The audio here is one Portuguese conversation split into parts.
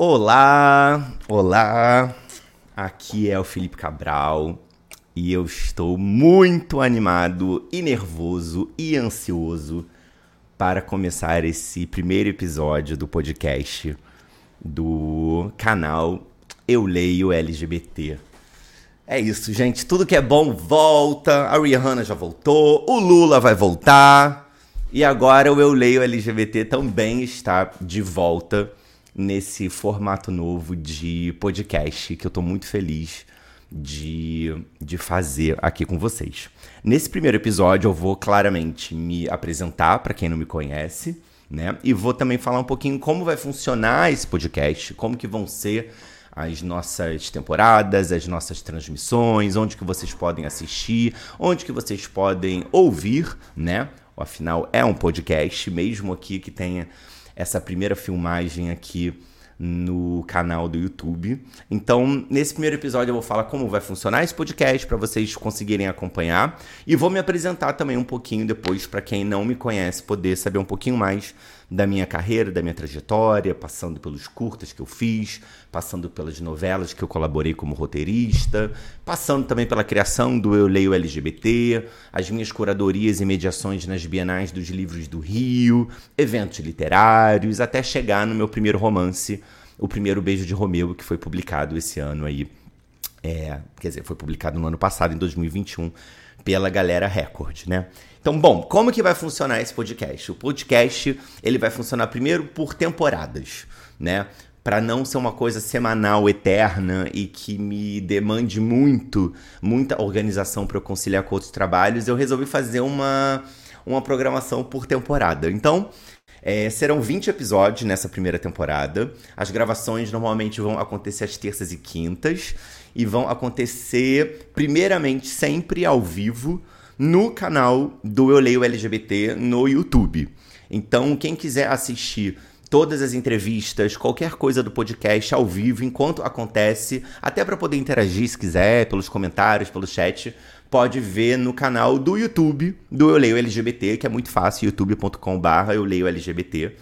Olá, olá. Aqui é o Felipe Cabral e eu estou muito animado e nervoso e ansioso para começar esse primeiro episódio do podcast do canal Eu Leio LGBT. É isso, gente. Tudo que é bom volta. A Rihanna já voltou, o Lula vai voltar. E agora o Eu Leio LGBT também está de volta nesse formato novo de podcast que eu estou muito feliz de, de fazer aqui com vocês. Nesse primeiro episódio, eu vou claramente me apresentar para quem não me conhece, né? E vou também falar um pouquinho como vai funcionar esse podcast, como que vão ser as nossas temporadas, as nossas transmissões, onde que vocês podem assistir, onde que vocês podem ouvir, né? Afinal, é um podcast, mesmo aqui que tenha essa primeira filmagem aqui no canal do YouTube. Então, nesse primeiro episódio eu vou falar como vai funcionar esse podcast para vocês conseguirem acompanhar e vou me apresentar também um pouquinho depois para quem não me conhece poder saber um pouquinho mais da minha carreira, da minha trajetória, passando pelos curtas que eu fiz, passando pelas novelas que eu colaborei como roteirista, passando também pela criação do Eu Leio LGBT, as minhas curadorias e mediações nas Bienais dos Livros do Rio, eventos literários, até chegar no meu primeiro romance, O Primeiro Beijo de Romeu, que foi publicado esse ano aí. É, quer dizer, foi publicado no ano passado, em 2021, pela Galera Record, né? Então, bom, como que vai funcionar esse podcast? O podcast, ele vai funcionar primeiro por temporadas, né? Para não ser uma coisa semanal, eterna e que me demande muito, muita organização para eu conciliar com outros trabalhos, eu resolvi fazer uma, uma programação por temporada. Então, é, serão 20 episódios nessa primeira temporada. As gravações normalmente vão acontecer às terças e quintas e vão acontecer, primeiramente, sempre ao vivo no canal do Eu Leio LGBT no YouTube. Então, quem quiser assistir todas as entrevistas, qualquer coisa do podcast ao vivo, enquanto acontece, até para poder interagir se quiser, pelos comentários, pelo chat, pode ver no canal do YouTube do Eu Leio LGBT, que é muito fácil, youtube.com/barra Eu Leio LGBT.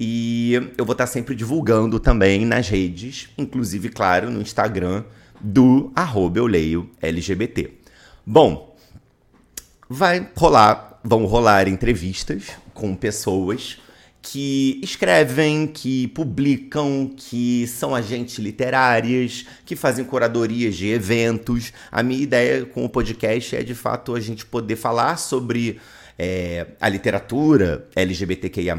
E eu vou estar sempre divulgando também nas redes, inclusive, claro, no Instagram do arroba Eu Leio LGBT. Bom, vai rolar, vão rolar entrevistas com pessoas que escrevem, que publicam, que são agentes literárias, que fazem curadorias de eventos. A minha ideia com o podcast é de fato a gente poder falar sobre é, a literatura LGBTQIA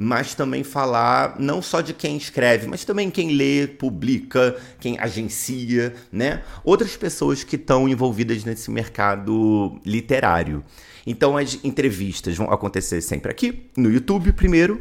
mas também falar não só de quem escreve, mas também quem lê, publica, quem agencia, né? Outras pessoas que estão envolvidas nesse mercado literário. Então as entrevistas vão acontecer sempre aqui no YouTube primeiro.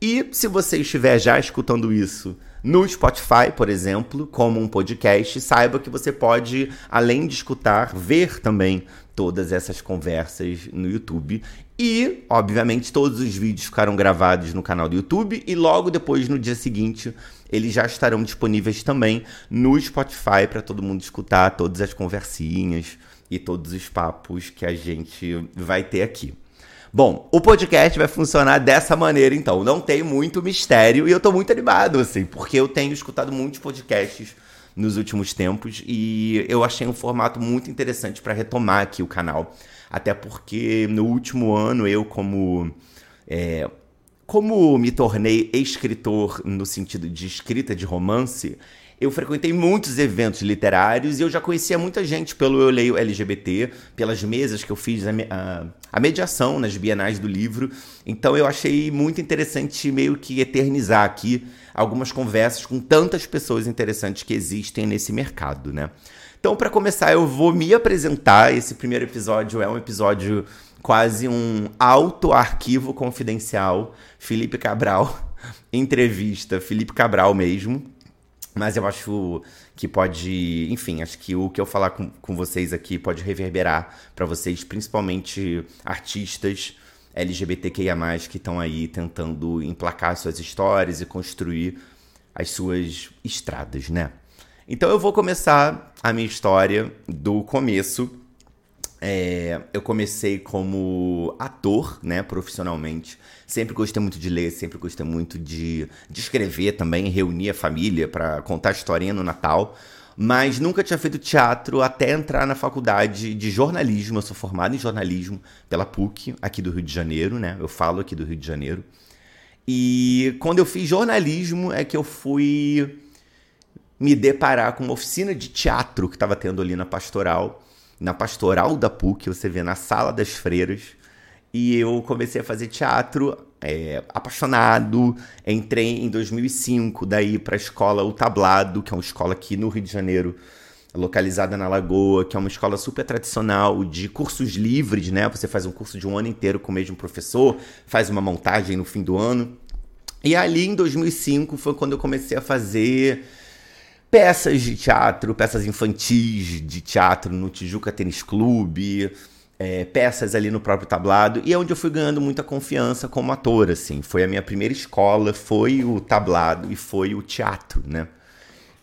E se você estiver já escutando isso no Spotify, por exemplo, como um podcast, saiba que você pode, além de escutar, ver também todas essas conversas no YouTube. E, obviamente, todos os vídeos ficaram gravados no canal do YouTube e logo depois, no dia seguinte, eles já estarão disponíveis também no Spotify para todo mundo escutar todas as conversinhas e todos os papos que a gente vai ter aqui. Bom, o podcast vai funcionar dessa maneira, então. Não tem muito mistério e eu tô muito animado, assim, porque eu tenho escutado muitos podcasts nos últimos tempos e eu achei um formato muito interessante para retomar aqui o canal. Até porque no último ano eu, como. É, como me tornei escritor no sentido de escrita de romance, eu frequentei muitos eventos literários e eu já conhecia muita gente pelo Eu Leio LGBT, pelas mesas que eu fiz a, a, a, mediação nas bienais do livro. Então eu achei muito interessante meio que eternizar aqui algumas conversas com tantas pessoas interessantes que existem nesse mercado, né? Então, para começar, eu vou me apresentar. Esse primeiro episódio é um episódio quase um auto-arquivo confidencial. Felipe Cabral, entrevista, Felipe Cabral mesmo. Mas eu acho que pode, enfim, acho que o que eu falar com, com vocês aqui pode reverberar para vocês, principalmente artistas LGBTQIA, que estão aí tentando emplacar suas histórias e construir as suas estradas, né? Então eu vou começar a minha história do começo. É, eu comecei como ator, né, profissionalmente. Sempre gostei muito de ler, sempre gostei muito de, de escrever também, reunir a família para contar historinha no Natal. Mas nunca tinha feito teatro até entrar na faculdade de jornalismo. Eu sou formado em jornalismo pela PUC, aqui do Rio de Janeiro, né? Eu falo aqui do Rio de Janeiro. E quando eu fiz jornalismo é que eu fui me deparar com uma oficina de teatro que estava tendo ali na Pastoral, na Pastoral da PUC, você vê na Sala das Freiras. E eu comecei a fazer teatro é, apaixonado. Entrei em 2005 daí para a escola O Tablado, que é uma escola aqui no Rio de Janeiro, localizada na Lagoa, que é uma escola super tradicional de cursos livres, né? Você faz um curso de um ano inteiro com o mesmo professor, faz uma montagem no fim do ano. E ali em 2005 foi quando eu comecei a fazer peças de teatro, peças infantis de teatro no Tijuca Tênis Clube, é, peças ali no próprio tablado, e é onde eu fui ganhando muita confiança como ator, assim. Foi a minha primeira escola, foi o tablado e foi o teatro, né?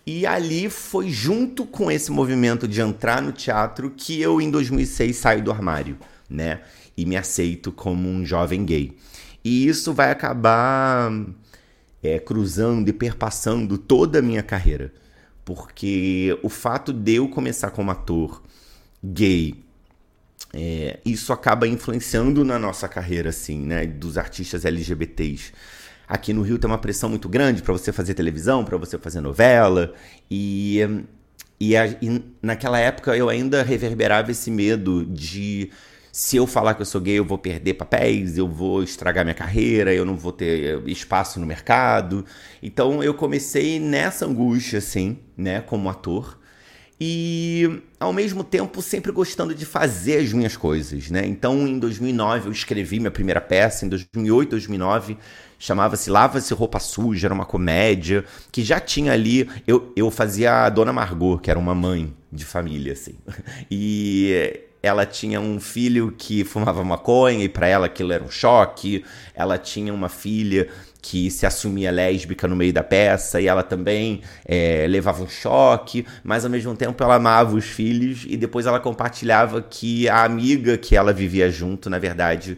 E ali foi junto com esse movimento de entrar no teatro que eu, em 2006, saio do armário, né? E me aceito como um jovem gay. E isso vai acabar é, cruzando e perpassando toda a minha carreira. Porque o fato de eu começar como ator gay, é, isso acaba influenciando na nossa carreira, assim, né? Dos artistas LGBTs. Aqui no Rio tem uma pressão muito grande para você fazer televisão, para você fazer novela. E, e, a, e, naquela época eu ainda reverberava esse medo de se eu falar que eu sou gay, eu vou perder papéis, eu vou estragar minha carreira, eu não vou ter espaço no mercado. Então eu comecei nessa angústia, assim, né, como ator. E ao mesmo tempo sempre gostando de fazer as minhas coisas, né? Então em 2009 eu escrevi minha primeira peça, em 2008, 2009 chamava-se Lava-se Roupa Suja, era uma comédia, que já tinha ali. Eu, eu fazia a Dona Margot, que era uma mãe de família, assim. E ela tinha um filho que fumava maconha e para ela aquilo era um choque. Ela tinha uma filha que se assumia lésbica no meio da peça e ela também é, levava um choque, mas ao mesmo tempo ela amava os filhos e depois ela compartilhava que a amiga que ela vivia junto, na verdade,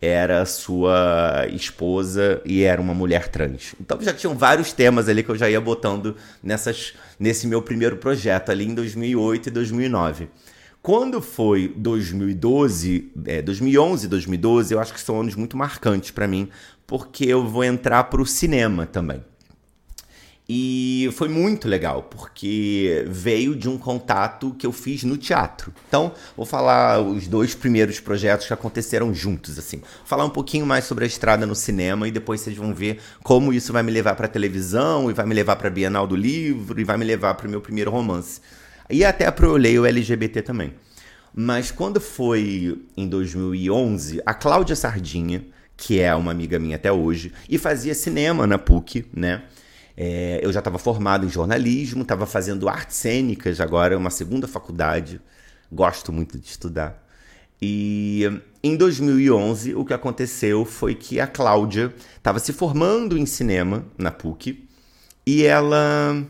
era sua esposa e era uma mulher trans. Então já tinham vários temas ali que eu já ia botando nessas, nesse meu primeiro projeto ali em 2008 e 2009. Quando foi 2012, é, 2011, 2012, eu acho que são anos muito marcantes para mim, porque eu vou entrar para o cinema também. E foi muito legal, porque veio de um contato que eu fiz no teatro. Então, vou falar os dois primeiros projetos que aconteceram juntos, assim. Falar um pouquinho mais sobre a estrada no cinema e depois vocês vão ver como isso vai me levar para televisão, e vai me levar para Bienal do Livro, e vai me levar para o meu primeiro romance. E até para o LGBT também. Mas quando foi em 2011, a Cláudia Sardinha, que é uma amiga minha até hoje, e fazia cinema na PUC, né? É, eu já estava formado em jornalismo, estava fazendo artes cênicas agora, uma segunda faculdade. Gosto muito de estudar. E em 2011, o que aconteceu foi que a Cláudia estava se formando em cinema na PUC e ela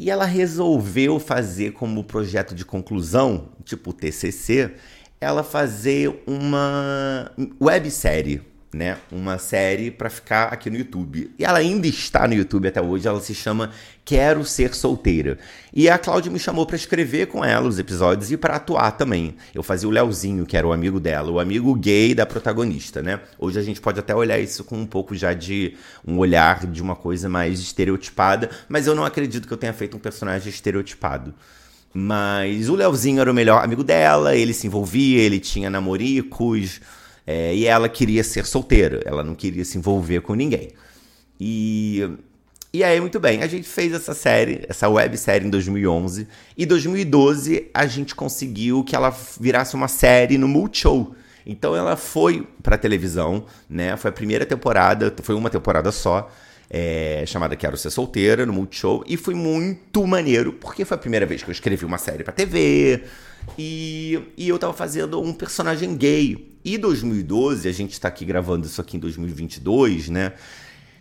e ela resolveu fazer como projeto de conclusão, tipo TCC, ela fazer uma websérie né, uma série para ficar aqui no YouTube. E ela ainda está no YouTube até hoje, ela se chama Quero Ser Solteira. E a Cláudia me chamou para escrever com ela os episódios e para atuar também. Eu fazia o Leozinho, que era o amigo dela, o amigo gay da protagonista, né? Hoje a gente pode até olhar isso com um pouco já de um olhar de uma coisa mais estereotipada, mas eu não acredito que eu tenha feito um personagem estereotipado. Mas o Leozinho era o melhor amigo dela, ele se envolvia, ele tinha namoricos, é, e ela queria ser solteira, ela não queria se envolver com ninguém. E E aí, muito bem, a gente fez essa série, essa websérie em 2011. E 2012 a gente conseguiu que ela virasse uma série no Multishow. Então ela foi pra televisão, né? Foi a primeira temporada, foi uma temporada só, é, chamada Quero Ser Solteira, no Multishow. E foi muito maneiro, porque foi a primeira vez que eu escrevi uma série pra TV. E, e eu tava fazendo um personagem gay. E 2012, a gente tá aqui gravando isso aqui em 2022, né?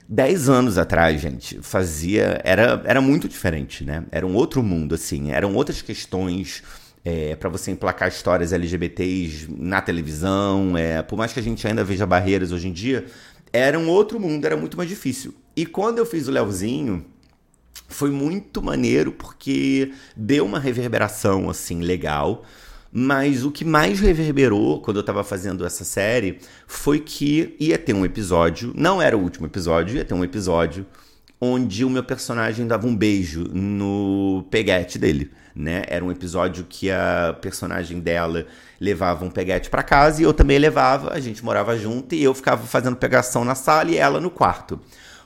Dez anos atrás, gente, fazia. Era, era muito diferente, né? Era um outro mundo, assim. Eram outras questões é, para você emplacar histórias LGBTs na televisão. É, por mais que a gente ainda veja barreiras hoje em dia, era um outro mundo, era muito mais difícil. E quando eu fiz o Leozinho, foi muito maneiro porque deu uma reverberação, assim, legal. Mas o que mais reverberou quando eu tava fazendo essa série foi que ia ter um episódio, não era o último episódio, ia ter um episódio onde o meu personagem dava um beijo no peguete dele, né? Era um episódio que a personagem dela levava um peguete para casa e eu também levava, a gente morava junto e eu ficava fazendo pegação na sala e ela no quarto.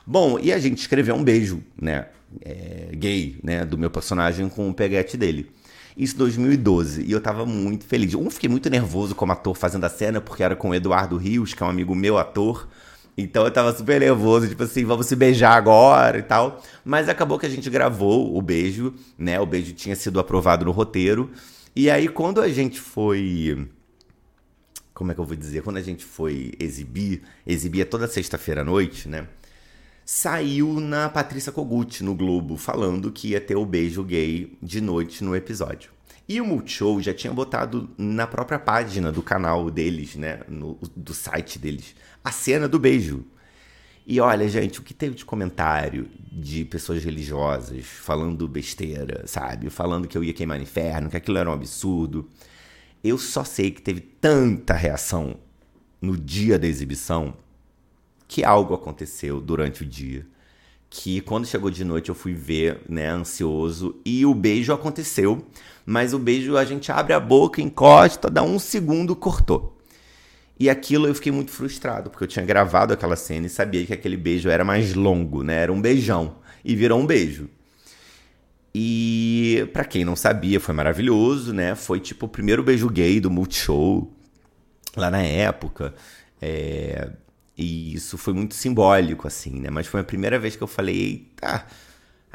Bom, e a gente escreveu um beijo, né? É, gay, né? Do meu personagem com o peguete dele. Isso em 2012. E eu tava muito feliz. Um, fiquei muito nervoso como ator fazendo a cena, porque era com o Eduardo Rios, que é um amigo meu ator. Então eu tava super nervoso, tipo assim, vamos se beijar agora e tal. Mas acabou que a gente gravou o beijo, né? O beijo tinha sido aprovado no roteiro. E aí, quando a gente foi. Como é que eu vou dizer? Quando a gente foi exibir, exibia toda sexta-feira à noite, né? Saiu na Patrícia Kogut, no Globo, falando que ia ter o beijo gay de noite no episódio. E o Multishow já tinha botado na própria página do canal deles, né? No, do site deles, a cena do beijo. E olha, gente, o que teve de comentário de pessoas religiosas falando besteira, sabe? Falando que eu ia queimar no inferno, que aquilo era um absurdo. Eu só sei que teve tanta reação no dia da exibição que algo aconteceu durante o dia. Que quando chegou de noite eu fui ver, né, ansioso, e o beijo aconteceu, mas o beijo a gente abre a boca, encosta, dá um segundo, cortou. E aquilo eu fiquei muito frustrado, porque eu tinha gravado aquela cena e sabia que aquele beijo era mais longo, né? Era um beijão. E virou um beijo. E para quem não sabia, foi maravilhoso, né? Foi tipo o primeiro beijo gay do Multishow lá na época. É... E isso foi muito simbólico, assim, né? Mas foi a primeira vez que eu falei, eita,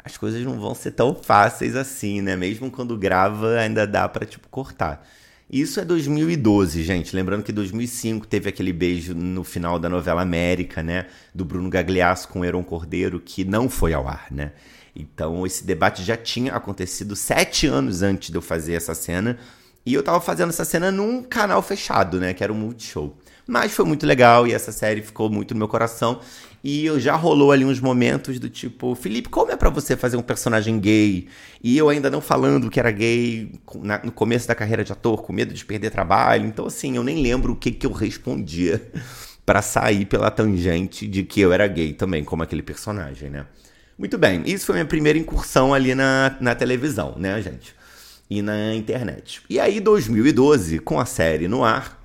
as coisas não vão ser tão fáceis assim, né? Mesmo quando grava, ainda dá para tipo, cortar. Isso é 2012, gente. Lembrando que 2005 teve aquele beijo no final da novela América, né? Do Bruno Gagliasso com Heron Cordeiro, que não foi ao ar, né? Então esse debate já tinha acontecido sete anos antes de eu fazer essa cena. E eu tava fazendo essa cena num canal fechado, né? Que era o Multishow. Mas foi muito legal e essa série ficou muito no meu coração. E eu já rolou ali uns momentos do tipo, Felipe, como é para você fazer um personagem gay? E eu ainda não falando que era gay na, no começo da carreira de ator, com medo de perder trabalho. Então, assim, eu nem lembro o que, que eu respondia para sair pela tangente de que eu era gay também, como aquele personagem, né? Muito bem, isso foi minha primeira incursão ali na, na televisão, né, gente? E na internet. E aí, 2012, com a série no ar,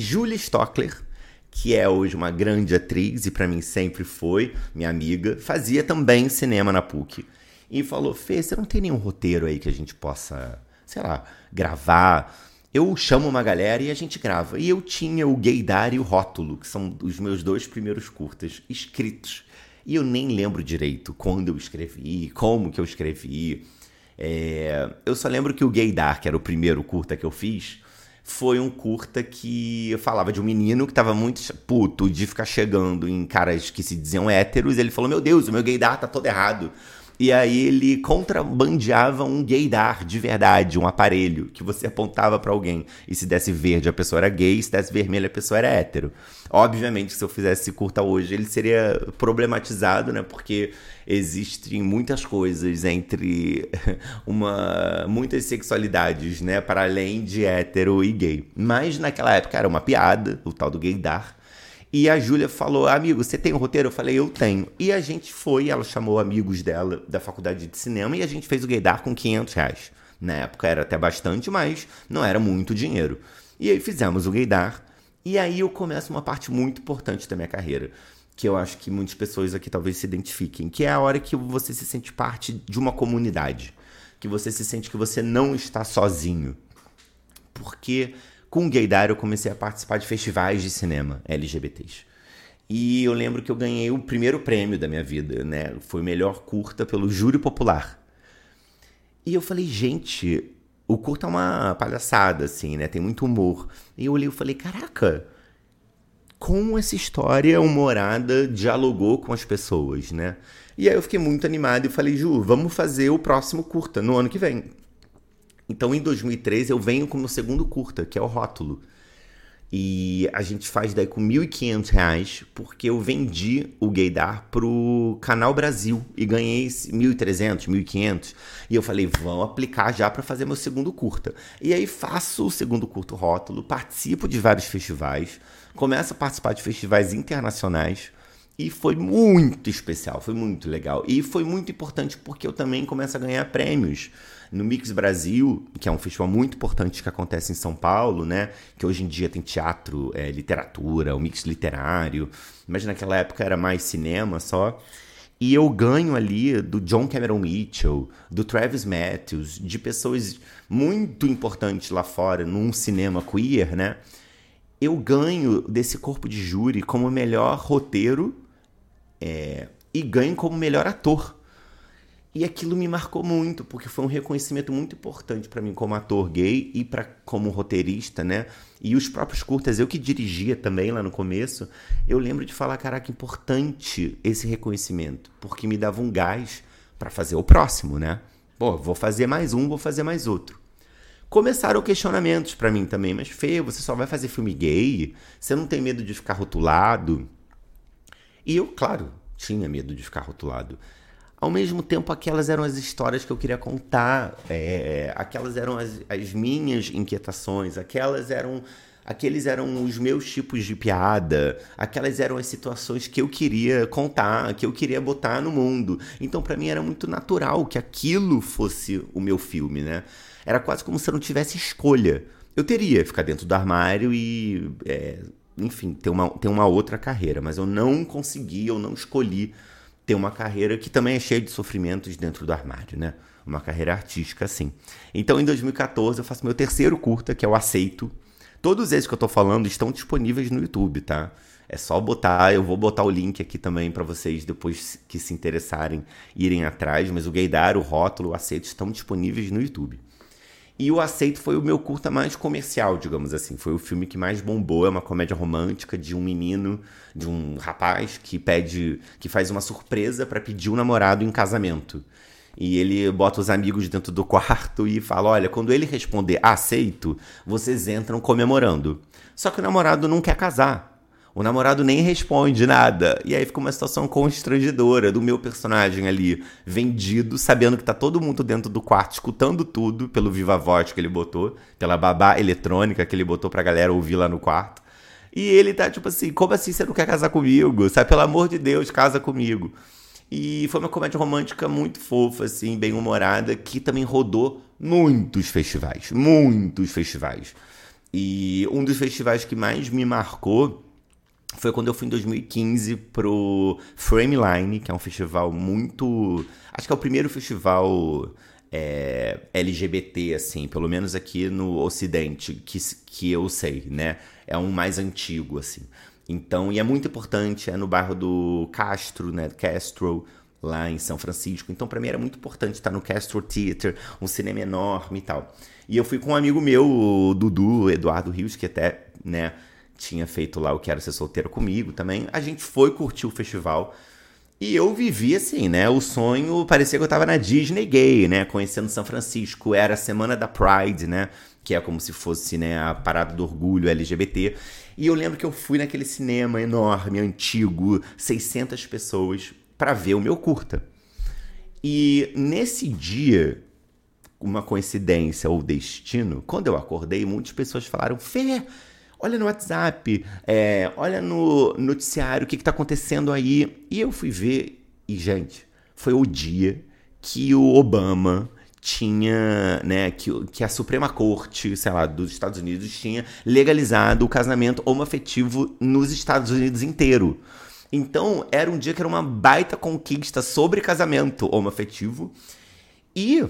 Julia Stockler, que é hoje uma grande atriz e para mim sempre foi minha amiga, fazia também cinema na PUC. E falou: Fê, você não tem nenhum roteiro aí que a gente possa, sei lá, gravar? Eu chamo uma galera e a gente grava. E eu tinha o Gaydar e o Rótulo, que são os meus dois primeiros curtas, escritos. E eu nem lembro direito quando eu escrevi, como que eu escrevi. É... Eu só lembro que o Gaydar, que era o primeiro curta que eu fiz, foi um curta que falava de um menino que tava muito puto de ficar chegando em caras que se diziam héteros. Ele falou: Meu Deus, o meu gaydar tá todo errado. E aí ele contrabandeava um gaydar de verdade, um aparelho que você apontava para alguém e se desse verde a pessoa era gay, se desse vermelho a pessoa era hétero. Obviamente, se eu fizesse curta hoje, ele seria problematizado, né? Porque existem muitas coisas entre uma muitas sexualidades, né, para além de hétero e gay. Mas naquela época era uma piada, o tal do gaydar. E a Júlia falou: Amigo, você tem um roteiro? Eu falei: Eu tenho. E a gente foi, ela chamou amigos dela da faculdade de cinema e a gente fez o gaydar com 500 reais. Na época era até bastante, mas não era muito dinheiro. E aí fizemos o gaydar. E aí eu começo uma parte muito importante da minha carreira. que eu acho que muitas pessoas aqui talvez se identifiquem, que é a hora que você se sente parte de uma comunidade, que você se sente que você não está sozinho. Porque com Gaydar eu comecei a participar de festivais de cinema LGBTs. E eu lembro que eu ganhei o primeiro prêmio da minha vida, né? Foi melhor curta pelo Júri Popular. E eu falei, gente, o curta é uma palhaçada, assim, né? Tem muito humor. E eu olhei e falei, caraca, como essa história humorada dialogou com as pessoas, né? E aí eu fiquei muito animado e falei, Ju, vamos fazer o próximo curta no ano que vem. Então em 2013 eu venho com o segundo curta, que é o Rótulo. E a gente faz daí com R$ 1.500, porque eu vendi o Gaydar pro Canal Brasil e ganhei 1.300, 1.500. E eu falei, vamos aplicar já para fazer meu segundo curta. E aí faço o segundo curto rótulo, participo de vários festivais, começo a participar de festivais internacionais. E foi muito especial, foi muito legal. E foi muito importante porque eu também começo a ganhar prêmios no Mix Brasil, que é um festival muito importante que acontece em São Paulo, né? Que hoje em dia tem teatro, é, literatura, o mix literário, mas naquela época era mais cinema só. E eu ganho ali do John Cameron Mitchell, do Travis Matthews, de pessoas muito importantes lá fora, num cinema queer, né? Eu ganho desse corpo de júri como melhor roteiro é, e ganho como melhor ator. E aquilo me marcou muito, porque foi um reconhecimento muito importante para mim como ator gay e para como roteirista, né? E os próprios curtas, eu que dirigia também lá no começo, eu lembro de falar, caraca, importante esse reconhecimento, porque me dava um gás para fazer o próximo, né? Pô, vou fazer mais um, vou fazer mais outro. Começaram questionamentos para mim também, mas Fê, você só vai fazer filme gay? Você não tem medo de ficar rotulado? E eu, claro, tinha medo de ficar rotulado. Ao mesmo tempo, aquelas eram as histórias que eu queria contar, é, aquelas eram as, as minhas inquietações, aquelas eram aqueles eram os meus tipos de piada, aquelas eram as situações que eu queria contar, que eu queria botar no mundo. Então, para mim era muito natural que aquilo fosse o meu filme, né? Era quase como se eu não tivesse escolha. Eu teria ficar dentro do armário e, é, enfim, ter uma, ter uma outra carreira, mas eu não consegui, eu não escolhi ter uma carreira que também é cheia de sofrimentos dentro do armário, né? Uma carreira artística, assim. Então, em 2014, eu faço meu terceiro curta, que é o Aceito. Todos esses que eu tô falando estão disponíveis no YouTube, tá? É só botar, eu vou botar o link aqui também para vocês depois que se interessarem irem atrás, mas o Gaydar, o Rótulo, o Aceito estão disponíveis no YouTube. E o Aceito foi o meu curta mais comercial, digamos assim. Foi o filme que mais bombou. É uma comédia romântica de um menino, de um rapaz que pede, que faz uma surpresa para pedir um namorado em casamento. E ele bota os amigos dentro do quarto e fala: Olha, quando ele responder aceito, vocês entram comemorando. Só que o namorado não quer casar. O namorado nem responde nada. E aí fica uma situação constrangedora do meu personagem ali, vendido, sabendo que tá todo mundo dentro do quarto, escutando tudo pelo viva voz que ele botou, pela babá eletrônica que ele botou pra galera ouvir lá no quarto. E ele tá tipo assim: como assim você não quer casar comigo? Sabe, pelo amor de Deus, casa comigo. E foi uma comédia romântica muito fofa, assim, bem humorada, que também rodou muitos festivais. Muitos festivais. E um dos festivais que mais me marcou foi quando eu fui em 2015 pro Frameline, que é um festival muito. Acho que é o primeiro festival é, LGBT, assim, pelo menos aqui no Ocidente, que, que eu sei, né? É um mais antigo, assim. Então, e é muito importante, é no bairro do Castro, né? Castro, lá em São Francisco. Então, para mim era muito importante estar no Castro Theater, um cinema enorme e tal. E eu fui com um amigo meu, o Dudu, Eduardo Rios, que até, né? Tinha feito lá o Quero Ser Solteiro comigo também. A gente foi curtir o festival. E eu vivi assim, né? O sonho parecia que eu tava na Disney gay, né? Conhecendo São Francisco. Era a semana da Pride, né? Que é como se fosse, né, a parada do orgulho LGBT. E eu lembro que eu fui naquele cinema enorme, antigo, 600 pessoas, para ver o meu curta. E nesse dia, uma coincidência ou destino, quando eu acordei, muitas pessoas falaram: Fê, olha no WhatsApp, é, olha no noticiário o que está acontecendo aí. E eu fui ver, e gente, foi o dia que o Obama tinha, né, que, que a Suprema Corte, sei lá, dos Estados Unidos tinha legalizado o casamento homoafetivo nos Estados Unidos inteiro. Então, era um dia que era uma baita conquista sobre casamento homoafetivo. E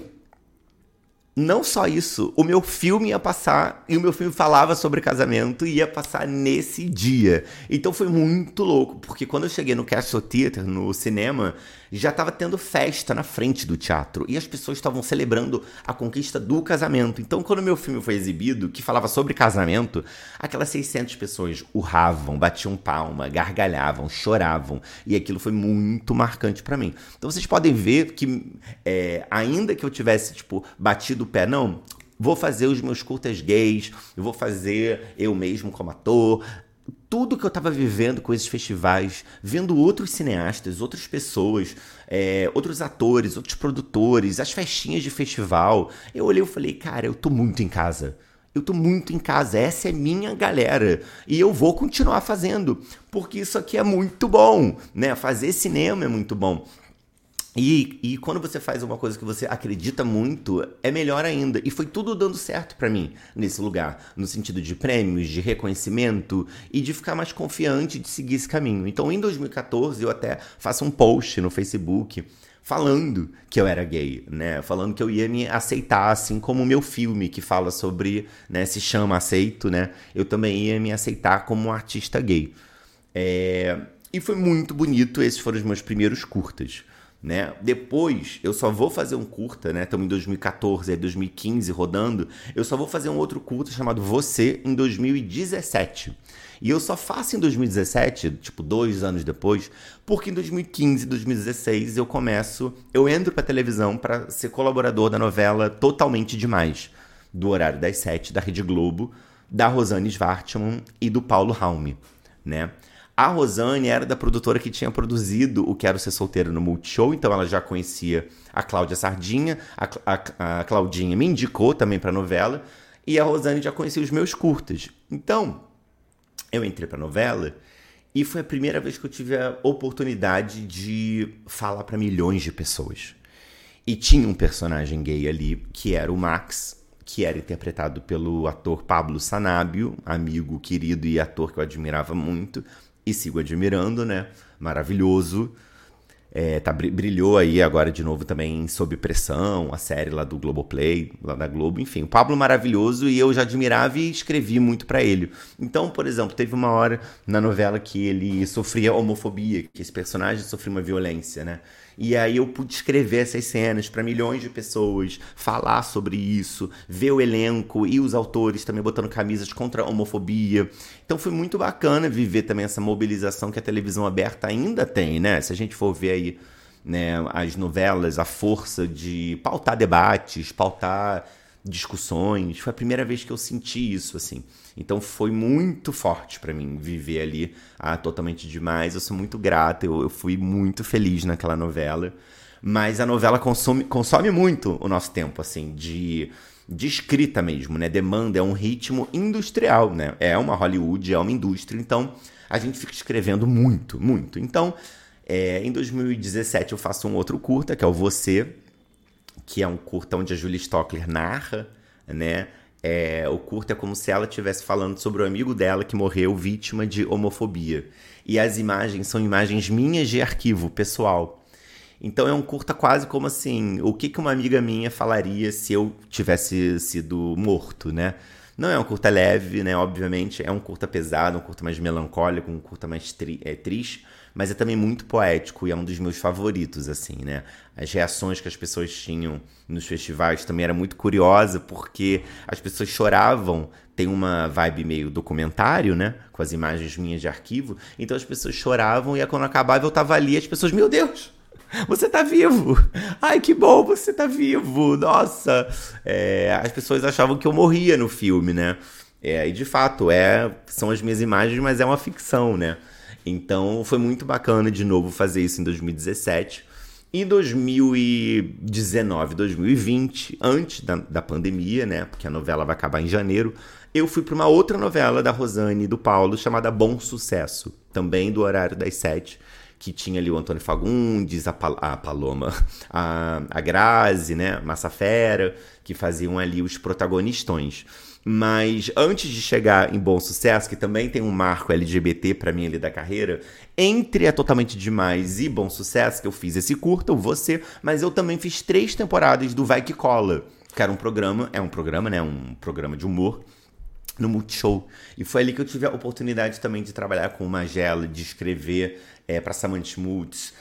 não só isso, o meu filme ia passar, e o meu filme falava sobre casamento, e ia passar nesse dia. Então foi muito louco, porque quando eu cheguei no Castle Theater, no cinema, já estava tendo festa na frente do teatro e as pessoas estavam celebrando a conquista do casamento. Então, quando meu filme foi exibido, que falava sobre casamento, aquelas 600 pessoas urravam, batiam palma, gargalhavam, choravam e aquilo foi muito marcante para mim. Então, vocês podem ver que, é, ainda que eu tivesse tipo batido o pé, não, vou fazer os meus curtas gays, eu vou fazer eu mesmo como ator, tudo que eu estava vivendo com esses festivais, vendo outros cineastas, outras pessoas, é, outros atores, outros produtores, as festinhas de festival, eu olhei e falei, cara, eu tô muito em casa. Eu tô muito em casa, essa é minha galera. E eu vou continuar fazendo, porque isso aqui é muito bom, né? Fazer cinema é muito bom. E, e quando você faz uma coisa que você acredita muito, é melhor ainda. E foi tudo dando certo para mim nesse lugar, no sentido de prêmios, de reconhecimento e de ficar mais confiante de seguir esse caminho. Então, em 2014, eu até faço um post no Facebook falando que eu era gay, né? Falando que eu ia me aceitar, assim como o meu filme que fala sobre, né, se chama Aceito, né? Eu também ia me aceitar como um artista gay. É... E foi muito bonito, esses foram os meus primeiros curtas né? Depois, eu só vou fazer um curta, né? Estamos em 2014, 2015 rodando. Eu só vou fazer um outro curta chamado Você em 2017. E eu só faço em 2017, tipo, dois anos depois, porque em 2015, 2016 eu começo, eu entro pra televisão para ser colaborador da novela Totalmente Demais, do horário das sete da Rede Globo, da Rosane Svartman e do Paulo Raume, né? A Rosane era da produtora que tinha produzido o Quero Ser Solteiro no Multishow, então ela já conhecia a Cláudia Sardinha, a, a, a Claudinha me indicou também para a novela, e a Rosane já conhecia os meus curtas. Então, eu entrei para a novela e foi a primeira vez que eu tive a oportunidade de falar para milhões de pessoas. E tinha um personagem gay ali, que era o Max, que era interpretado pelo ator Pablo Sanabio, amigo querido e ator que eu admirava muito e sigo admirando, né? Maravilhoso. É, tá, brilhou aí agora de novo também Sob Pressão, a série lá do Globoplay, lá da Globo, enfim. O Pablo maravilhoso e eu já admirava e escrevi muito para ele. Então, por exemplo, teve uma hora na novela que ele sofria homofobia, que esse personagem sofria uma violência, né? E aí eu pude escrever essas cenas para milhões de pessoas, falar sobre isso, ver o elenco e os autores também botando camisas contra a homofobia. Então foi muito bacana viver também essa mobilização que a televisão aberta ainda tem, né? Se a gente for ver aí né, as novelas, a força de pautar debates, pautar discussões. Foi a primeira vez que eu senti isso, assim. Então foi muito forte para mim viver ali ah, totalmente demais. Eu sou muito grata, eu, eu fui muito feliz naquela novela. Mas a novela consome, consome muito o nosso tempo, assim, de, de escrita mesmo, né? Demanda, é um ritmo industrial, né? É uma Hollywood, é uma indústria, então a gente fica escrevendo muito, muito. Então, é, em 2017 eu faço um outro curta, que é o Você, que é um curta onde a Julia Stockler narra, né? É, o curta é como se ela estivesse falando sobre o amigo dela que morreu vítima de homofobia. E as imagens são imagens minhas de arquivo pessoal. Então é um curta quase como assim, o que, que uma amiga minha falaria se eu tivesse sido morto, né? Não é um curta leve, né? Obviamente, é um curta pesado, um curta mais melancólico, um curta mais tri é, triste, mas é também muito poético e é um dos meus favoritos, assim, né? As reações que as pessoas tinham nos festivais também era muito curiosa, porque as pessoas choravam. Tem uma vibe meio documentário, né? Com as imagens minhas de arquivo. Então as pessoas choravam e quando acabava eu tava ali, as pessoas, meu Deus! Você tá vivo! Ai, que bom, você tá vivo! Nossa! É, as pessoas achavam que eu morria no filme, né? É, e de fato, é, são as minhas imagens, mas é uma ficção, né? Então foi muito bacana de novo fazer isso em 2017. Em 2019, 2020, antes da, da pandemia, né? Porque a novela vai acabar em janeiro, eu fui para uma outra novela da Rosane e do Paulo chamada Bom Sucesso, também do horário das sete, que tinha ali o Antônio Fagundes, a, Pal a Paloma, a, a Grazi, né? Massa Fera, que faziam ali os protagonistões. Mas antes de chegar em Bom Sucesso, que também tem um marco LGBT para mim ali da carreira, entre a Totalmente Demais e Bom Sucesso, que eu fiz esse curto, você, mas eu também fiz três temporadas do Vai Que Cola, que era um programa, é um programa, né? Um programa de humor no Multishow. E foi ali que eu tive a oportunidade também de trabalhar com o Magela, de escrever é, para Samantha Schmutz,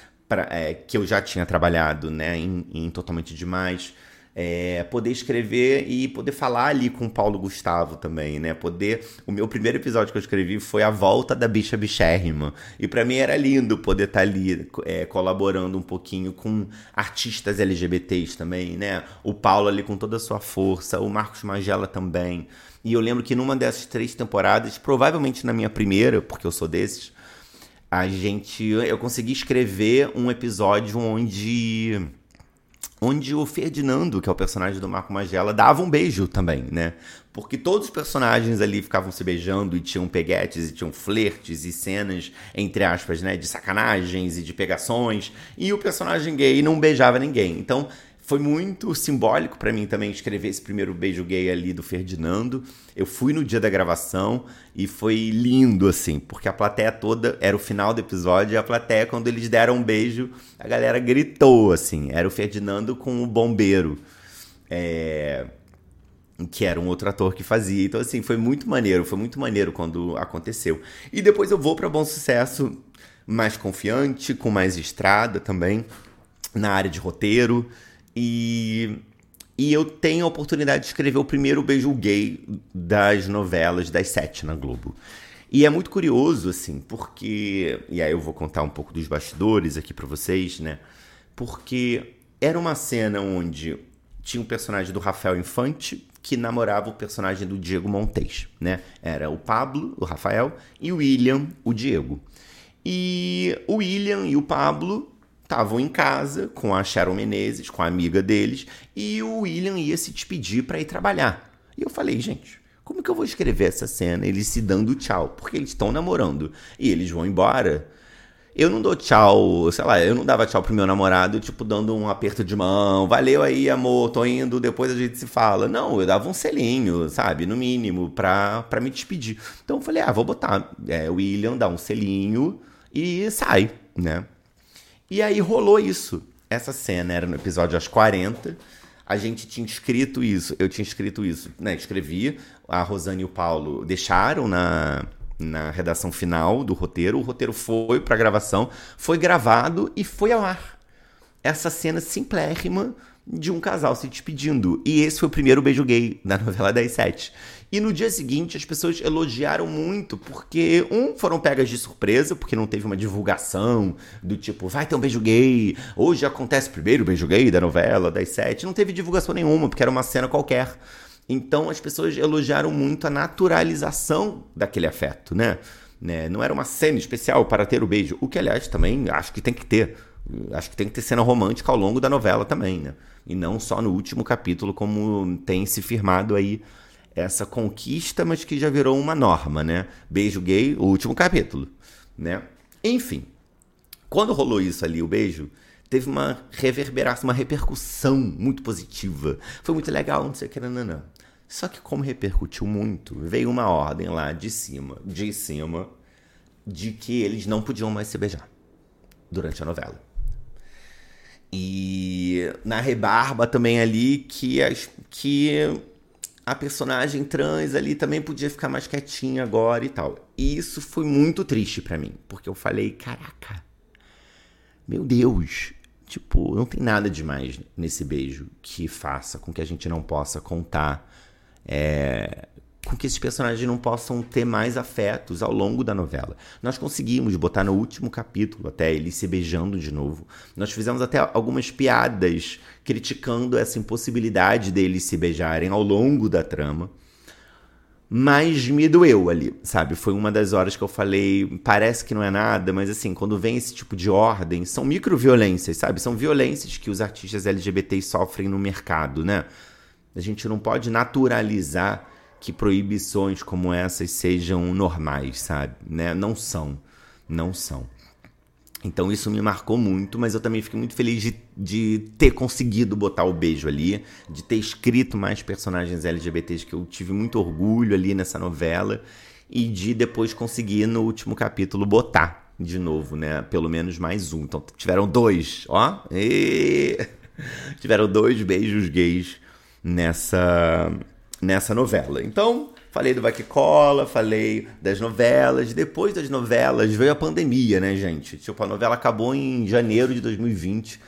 é, que eu já tinha trabalhado né, em, em Totalmente Demais. É, poder escrever e poder falar ali com o Paulo Gustavo também, né? Poder. O meu primeiro episódio que eu escrevi foi a volta da bicha bichérrima. E para mim era lindo poder estar tá ali é, colaborando um pouquinho com artistas LGBTs também, né? O Paulo ali com toda a sua força, o Marcos Magela também. E eu lembro que numa dessas três temporadas, provavelmente na minha primeira, porque eu sou desses, a gente. Eu consegui escrever um episódio onde. Onde o Ferdinando, que é o personagem do Marco Magela, dava um beijo também, né? Porque todos os personagens ali ficavam se beijando e tinham peguetes e tinham flertes e cenas, entre aspas, né? De sacanagens e de pegações. E o personagem gay não beijava ninguém. Então foi muito simbólico para mim também escrever esse primeiro beijo gay ali do Ferdinando. Eu fui no dia da gravação e foi lindo, assim, porque a plateia toda, era o final do episódio, e a plateia, quando eles deram um beijo, a galera gritou, assim. Era o Ferdinando com o bombeiro. É que era um outro ator que fazia. Então, assim, foi muito maneiro, foi muito maneiro quando aconteceu. E depois eu vou para Bom Sucesso mais confiante, com mais estrada também, na área de roteiro. E, e eu tenho a oportunidade de escrever o primeiro beijo gay das novelas das sete na Globo. E é muito curioso, assim, porque. E aí eu vou contar um pouco dos bastidores aqui para vocês, né? Porque era uma cena onde tinha um personagem do Rafael Infante que namorava o personagem do Diego Montes, né? Era o Pablo, o Rafael, e o William, o Diego. E o William e o Pablo estavam em casa com a Sharon Menezes, com a amiga deles, e o William ia se despedir para ir trabalhar. E eu falei, gente, como que eu vou escrever essa cena? Eles se dando tchau, porque eles estão namorando e eles vão embora. Eu não dou tchau, sei lá, eu não dava tchau pro meu namorado, tipo, dando um aperto de mão, valeu aí, amor, tô indo, depois a gente se fala. Não, eu dava um selinho, sabe, no mínimo, pra, pra me despedir. Então eu falei, ah, vou botar é, o William, dá um selinho e sai, né? E aí rolou isso. Essa cena era no episódio às 40. A gente tinha escrito isso, eu tinha escrito isso, né? Escrevi, a Rosane e o Paulo deixaram na, na redação final do roteiro. O roteiro foi para gravação, foi gravado e foi ao ar. Essa cena simplérrima de um casal se despedindo. E esse foi o primeiro beijo gay da novela das sete. E no dia seguinte as pessoas elogiaram muito, porque, um, foram pegas de surpresa, porque não teve uma divulgação do tipo, vai ter um beijo gay, hoje acontece o primeiro beijo gay da novela, das sete. Não teve divulgação nenhuma, porque era uma cena qualquer. Então as pessoas elogiaram muito a naturalização daquele afeto, né? né? Não era uma cena especial para ter o beijo, o que, aliás, também acho que tem que ter. Acho que tem que ter cena romântica ao longo da novela também, né? E não só no último capítulo, como tem se firmado aí essa conquista, mas que já virou uma norma, né? Beijo gay, o último capítulo, né? Enfim, quando rolou isso ali, o beijo, teve uma reverberação, uma repercussão muito positiva. Foi muito legal, não sei o que, não. Só que como repercutiu muito, veio uma ordem lá de cima, de cima, de que eles não podiam mais se beijar durante a novela. E na rebarba também ali que, as, que a personagem trans ali também podia ficar mais quietinha agora e tal. E isso foi muito triste para mim, porque eu falei, caraca, meu Deus, tipo, não tem nada demais nesse beijo que faça com que a gente não possa contar é, com que esses personagens não possam ter mais afetos ao longo da novela. Nós conseguimos botar no último capítulo até eles se beijando de novo. Nós fizemos até algumas piadas criticando essa impossibilidade deles se beijarem ao longo da trama. Mas me doeu ali, sabe? Foi uma das horas que eu falei, parece que não é nada, mas assim, quando vem esse tipo de ordem, são microviolências, sabe? São violências que os artistas LGBT sofrem no mercado, né? A gente não pode naturalizar que proibições como essas sejam normais, sabe? Né? Não são. Não são. Então isso me marcou muito, mas eu também fiquei muito feliz de, de ter conseguido botar o beijo ali, de ter escrito mais personagens LGBTs que eu tive muito orgulho ali nessa novela e de depois conseguir no último capítulo botar de novo, né? Pelo menos mais um. Então tiveram dois, ó. E... Tiveram dois beijos gays nessa nessa novela. Então, falei do Vai Que Cola, falei das novelas. Depois das novelas veio a pandemia, né, gente? Tipo, a novela acabou em janeiro de 2020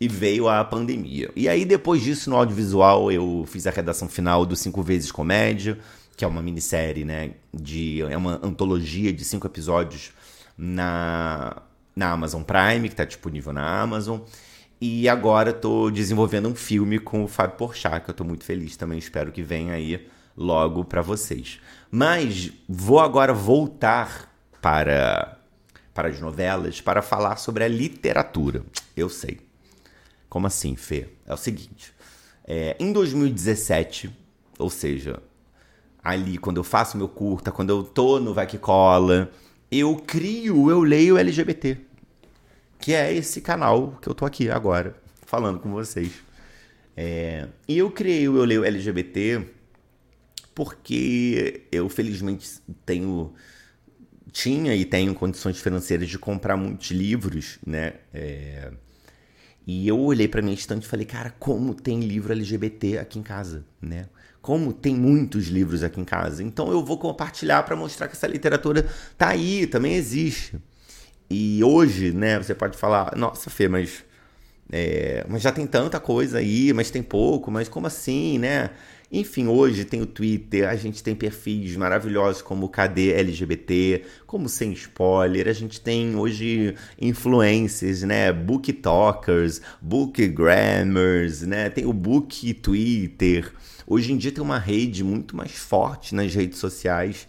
e veio a pandemia. E aí, depois disso, no audiovisual, eu fiz a redação final do Cinco Vezes Comédia, que é uma minissérie, né? De, é uma antologia de cinco episódios na, na Amazon Prime, que está disponível na Amazon. E agora estou desenvolvendo um filme com o Fábio Porchat, que eu estou muito feliz também. Espero que venha aí logo para vocês. Mas vou agora voltar para, para as novelas para falar sobre a literatura. Eu sei. Como assim, Fê? É o seguinte. É, em 2017, ou seja, ali quando eu faço meu curta, quando eu tô no Vai Que Cola, eu crio, eu leio LGBT. Que é esse canal que eu tô aqui agora, falando com vocês. É, e eu criei o Eu Leio LGBT porque eu felizmente tenho tinha e tenho condições financeiras de comprar muitos livros, né? É, e eu olhei para minha estante e falei, cara, como tem livro LGBT aqui em casa, né? Como tem muitos livros aqui em casa. Então eu vou compartilhar para mostrar que essa literatura tá aí, também existe. E hoje, né, você pode falar, nossa, Fê, mas, é, mas já tem tanta coisa aí, mas tem pouco, mas como assim, né? Enfim, hoje tem o Twitter, a gente tem perfis maravilhosos como KD LGBT, como Sem Spoiler, a gente tem hoje influencers, né? Booktalkers, Bookgrammers, né? Tem o Book Twitter. Hoje em dia tem uma rede muito mais forte nas redes sociais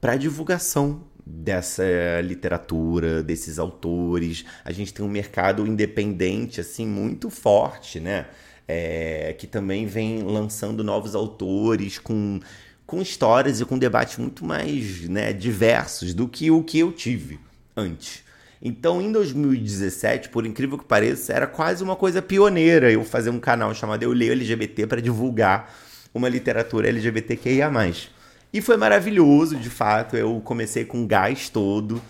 para divulgação dessa literatura, desses autores. A gente tem um mercado independente assim muito forte, né? é, que também vem lançando novos autores com, com histórias e com debates muito mais né, diversos do que o que eu tive antes. Então, em 2017, por incrível que pareça, era quase uma coisa pioneira eu fazer um canal chamado Eu Leio LGBT para divulgar uma literatura LGBTQIA. E foi maravilhoso, de fato. Eu comecei com gás todo,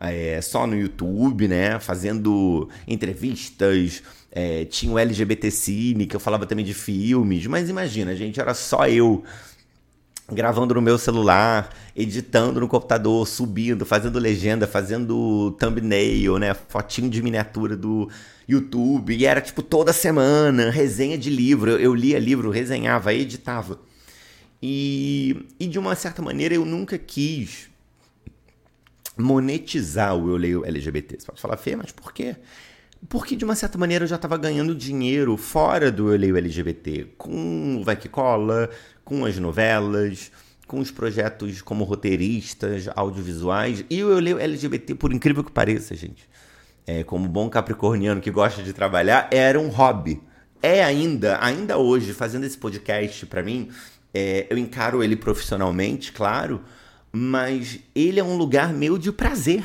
é, só no YouTube, né? Fazendo entrevistas, é, tinha o LGBT Cine, que eu falava também de filmes, mas imagina, gente, era só eu gravando no meu celular, editando no computador, subindo, fazendo legenda, fazendo thumbnail, né, fotinho de miniatura do YouTube, e era tipo toda semana, resenha de livro, eu, eu lia livro, resenhava, editava. E, e de uma certa maneira eu nunca quis monetizar o Eu Leio LGBT. Você pode falar, Fê, mas por quê? Porque, de uma certa maneira, eu já estava ganhando dinheiro fora do Eu Leio LGBT, com o Vai Que Cola, com as novelas, com os projetos como roteiristas, audiovisuais. E o Eu Leio LGBT, por incrível que pareça, gente, é, como bom capricorniano que gosta de trabalhar, era um hobby. É ainda, ainda hoje, fazendo esse podcast para mim, é, eu encaro ele profissionalmente, claro, mas ele é um lugar meu de prazer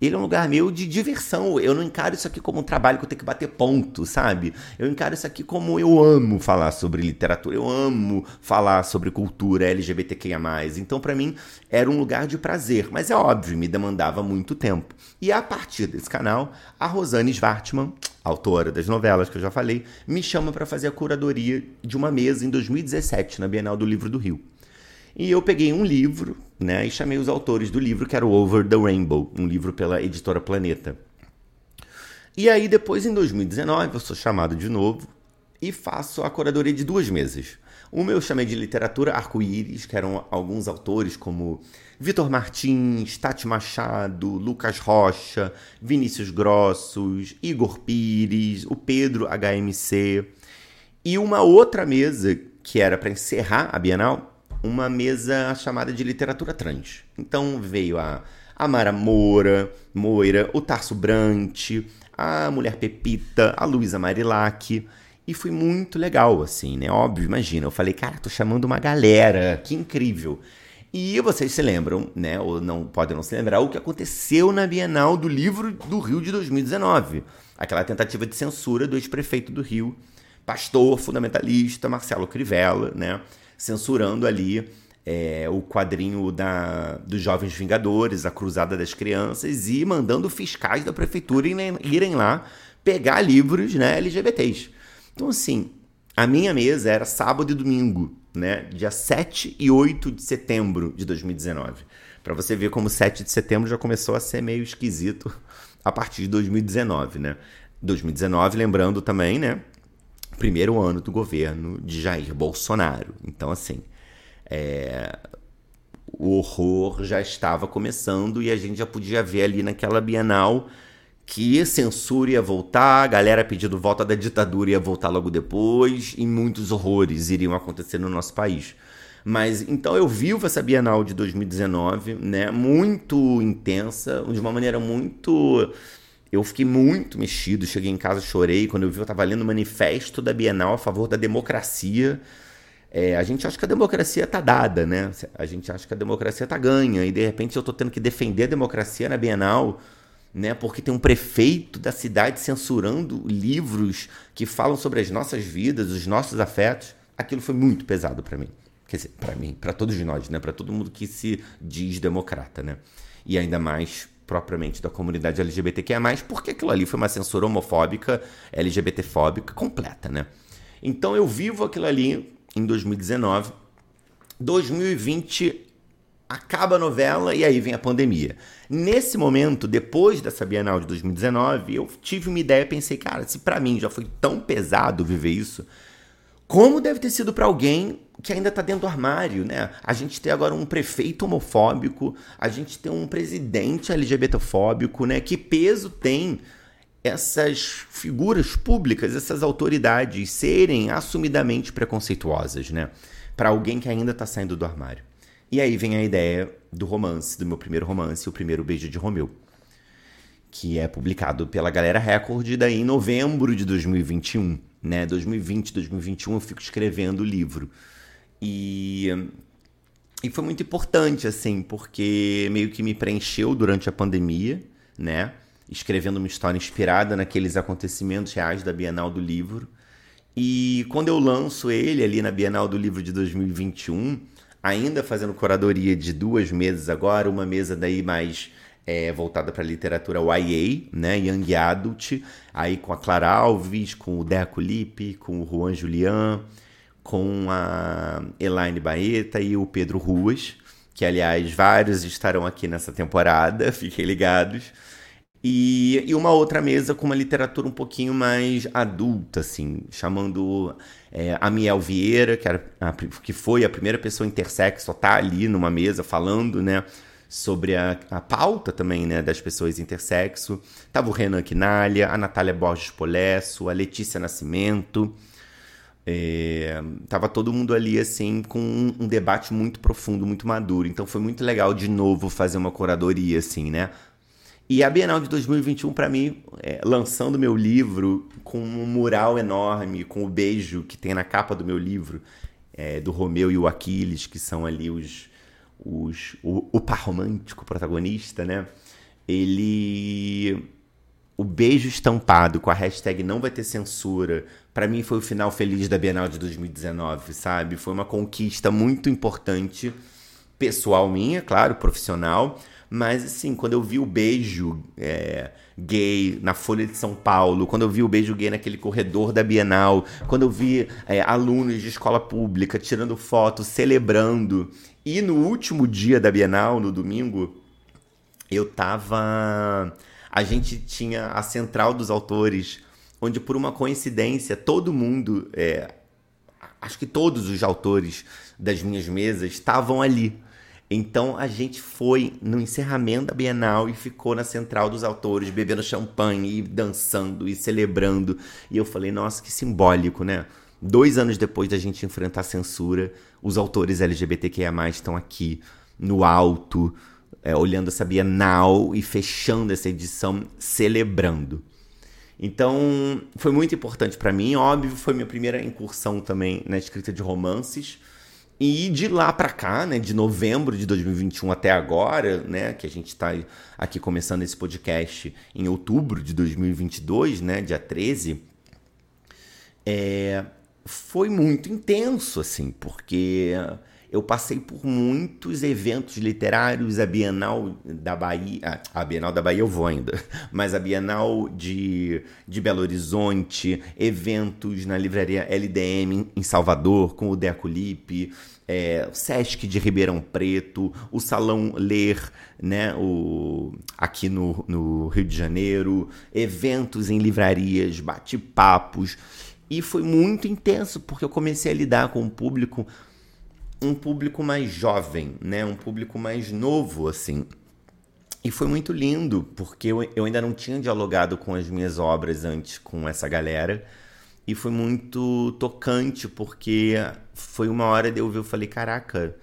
ele é um lugar meu de diversão. Eu não encaro isso aqui como um trabalho que eu tenho que bater ponto, sabe? Eu encaro isso aqui como eu amo falar sobre literatura, eu amo falar sobre cultura LGBTQIA. Então, para mim, era um lugar de prazer, mas é óbvio, me demandava muito tempo. E a partir desse canal, a Rosane Svartman, autora das novelas que eu já falei, me chama para fazer a curadoria de uma mesa em 2017 na Bienal do Livro do Rio. E eu peguei um livro, né, e chamei os autores do livro, que era o Over the Rainbow, um livro pela editora Planeta. E aí depois, em 2019, eu sou chamado de novo e faço a curadoria de duas mesas. Uma eu chamei de literatura arco-íris, que eram alguns autores como Vitor Martins, Tati Machado, Lucas Rocha, Vinícius Grossos, Igor Pires, o Pedro HMC. E uma outra mesa, que era para encerrar a Bienal, uma mesa chamada de literatura trans. Então veio a Amara Moura, Moira, o Tarso Brant, a Mulher Pepita, a Luísa Marilac. E foi muito legal, assim, né? Óbvio, imagina. Eu falei, cara, tô chamando uma galera, que incrível. E vocês se lembram, né, ou não podem não se lembrar, o que aconteceu na Bienal do Livro do Rio de 2019. Aquela tentativa de censura do ex-prefeito do Rio, pastor fundamentalista Marcelo Crivella, né, censurando ali é, o quadrinho da, dos Jovens Vingadores, a Cruzada das Crianças, e mandando fiscais da prefeitura irem, irem lá pegar livros né, LGBTs. Então, assim, a minha mesa era sábado e domingo, né? Dia 7 e 8 de setembro de 2019. Para você ver como 7 de setembro já começou a ser meio esquisito a partir de 2019, né? 2019, lembrando também, né? Primeiro ano do governo de Jair Bolsonaro. Então, assim, é... o horror já estava começando e a gente já podia ver ali naquela Bienal que censura ia voltar, a galera pedindo volta da ditadura ia voltar logo depois, e muitos horrores iriam acontecer no nosso país. Mas então eu vivo essa Bienal de 2019, né, muito intensa, de uma maneira muito eu fiquei muito mexido, cheguei em casa, chorei quando eu vi eu estava lendo o manifesto da Bienal a favor da democracia. É, a gente acha que a democracia está dada, né? A gente acha que a democracia está ganha e de repente eu estou tendo que defender a democracia na Bienal né? Porque tem um prefeito da cidade censurando livros que falam sobre as nossas vidas, os nossos afetos. Aquilo foi muito pesado para mim. Quer dizer, para mim, para todos nós, né? Para todo mundo que se diz democrata, né? E ainda mais propriamente da comunidade LGBTQIA+, porque aquilo ali foi uma censura homofóbica, LGBTfóbica completa, né? Então eu vivo aquilo ali em 2019. 2020 acaba a novela e aí vem a pandemia. Nesse momento, depois dessa Bienal de 2019, eu tive uma ideia pensei, cara, se para mim já foi tão pesado viver isso, como deve ter sido para alguém que ainda tá dentro do armário, né? A gente tem agora um prefeito homofóbico, a gente tem um presidente LGBTfóbico, né? Que peso tem essas figuras públicas, essas autoridades serem assumidamente preconceituosas, né? Para alguém que ainda tá saindo do armário. E aí vem a ideia do romance, do meu primeiro romance, O Primeiro Beijo de Romeu, que é publicado pela Galera Record daí em novembro de 2021, né? 2020, 2021 eu fico escrevendo o livro. E e foi muito importante assim, porque meio que me preencheu durante a pandemia, né? Escrevendo uma história inspirada naqueles acontecimentos reais da Bienal do Livro. E quando eu lanço ele ali na Bienal do Livro de 2021, ainda fazendo curadoria de duas mesas agora, uma mesa daí mais é, voltada para literatura YA, né, Young Adult, aí com a Clara Alves, com o Deco Lippe, com o Juan Julian, com a Elaine Baeta e o Pedro Ruas, que aliás vários estarão aqui nessa temporada, fiquem ligados. E, e uma outra mesa com uma literatura um pouquinho mais adulta, assim, chamando é, a Miel Vieira, que, era a, que foi a primeira pessoa intersexo a estar tá ali numa mesa falando, né? Sobre a, a pauta também, né, das pessoas intersexo. Tava o Renan Quinalha, a Natália Borges Polesso, a Letícia Nascimento. É, tava todo mundo ali, assim, com um, um, debate muito profundo, muito maduro. Então foi muito legal, de novo, fazer uma curadoria, assim, né? E a Bienal de 2021, para mim, é, lançando meu livro com um mural enorme, com o beijo que tem na capa do meu livro, é, do Romeu e o Aquiles, que são ali os, os o, o par romântico protagonista, né? Ele. O beijo estampado com a hashtag não vai ter censura, para mim foi o final feliz da Bienal de 2019, sabe? Foi uma conquista muito importante, pessoal minha, claro, profissional, mas, assim, quando eu vi o beijo é, gay na Folha de São Paulo, quando eu vi o beijo gay naquele corredor da Bienal, quando eu vi é, alunos de escola pública tirando foto, celebrando. E no último dia da Bienal, no domingo, eu tava. A gente tinha a central dos autores, onde por uma coincidência todo mundo. É, acho que todos os autores das minhas mesas estavam ali. Então a gente foi no encerramento da Bienal e ficou na central dos autores, bebendo champanhe e dançando e celebrando. E eu falei, nossa, que simbólico, né? Dois anos depois da gente enfrentar a censura, os autores LGBTQIA estão aqui no alto, é, olhando essa Bienal e fechando essa edição, celebrando. Então, foi muito importante para mim. Óbvio, foi minha primeira incursão também na escrita de romances E de lá para cá, né, de novembro de 2021 até agora, né, que a gente está aqui começando esse podcast em outubro de 2022, né, dia 13, é, foi muito intenso, assim, porque eu passei por muitos eventos literários, a Bienal da Bahia, ah, a Bienal da Bahia eu vou ainda, mas a Bienal de, de Belo Horizonte, eventos na livraria LDM em Salvador, com o Deco Lipe, é, Sesc de Ribeirão Preto, o Salão Ler, né, o, aqui no, no Rio de Janeiro, eventos em livrarias, bate-papos, e foi muito intenso, porque eu comecei a lidar com um público um público mais jovem, né? Um público mais novo, assim. E foi muito lindo, porque eu, eu ainda não tinha dialogado com as minhas obras antes com essa galera. E foi muito tocante, porque foi uma hora de eu ver, eu falei, caraca,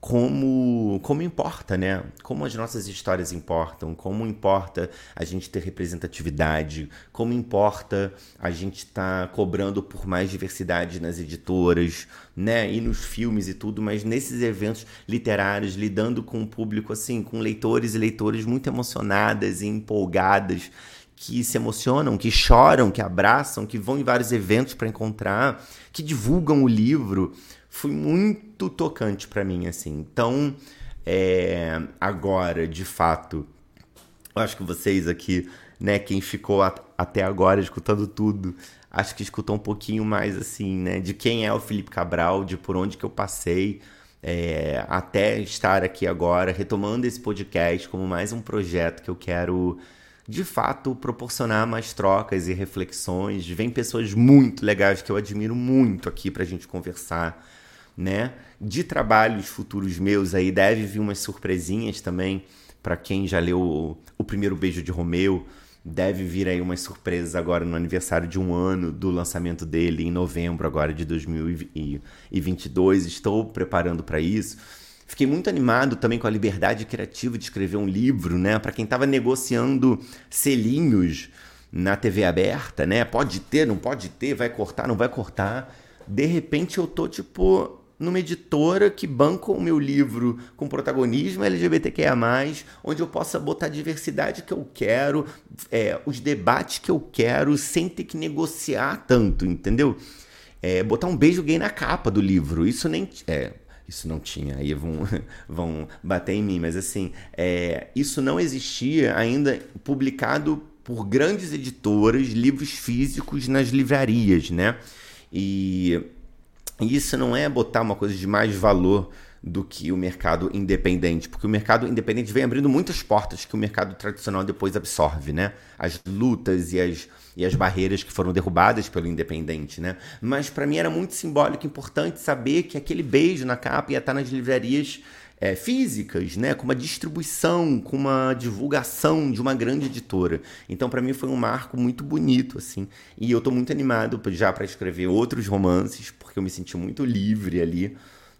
como, como importa, né? Como as nossas histórias importam, como importa a gente ter representatividade, como importa a gente estar tá cobrando por mais diversidade nas editoras, né? E nos filmes e tudo, mas nesses eventos literários, lidando com um público assim, com leitores e leitoras muito emocionadas e empolgadas, que se emocionam, que choram, que abraçam, que vão em vários eventos para encontrar, que divulgam o livro foi muito tocante para mim, assim. Então, é, agora, de fato, eu acho que vocês aqui, né, quem ficou até agora escutando tudo, acho que escutou um pouquinho mais, assim, né, de quem é o Felipe Cabral, de por onde que eu passei, é, até estar aqui agora, retomando esse podcast como mais um projeto que eu quero de fato proporcionar mais trocas e reflexões. Vem pessoas muito legais que eu admiro muito aqui para a gente conversar né? De trabalhos futuros meus aí deve vir umas surpresinhas também para quem já leu o, o, primeiro beijo de Romeu. Deve vir aí umas surpresas agora no aniversário de um ano do lançamento dele em novembro agora de 2022. Estou preparando para isso. Fiquei muito animado também com a liberdade criativa de escrever um livro, né? Para quem estava negociando selinhos na TV aberta, né? Pode ter, não pode ter, vai cortar, não vai cortar. De repente eu tô tipo numa editora que banca o meu livro com protagonismo LGBTQIA+, onde eu possa botar a diversidade que eu quero, é, os debates que eu quero, sem ter que negociar tanto, entendeu? É, botar um beijo gay na capa do livro, isso nem... É, isso não tinha, aí vão, vão bater em mim, mas assim, é, isso não existia ainda publicado por grandes editoras, livros físicos nas livrarias, né? E e isso não é botar uma coisa de mais valor do que o mercado independente, porque o mercado independente vem abrindo muitas portas que o mercado tradicional depois absorve, né? As lutas e as, e as barreiras que foram derrubadas pelo independente, né? Mas para mim era muito simbólico e importante saber que aquele beijo na capa ia estar nas livrarias é, físicas, né, com uma distribuição, com uma divulgação de uma grande editora. Então, para mim, foi um marco muito bonito, assim. E eu estou muito animado já para escrever outros romances, porque eu me senti muito livre ali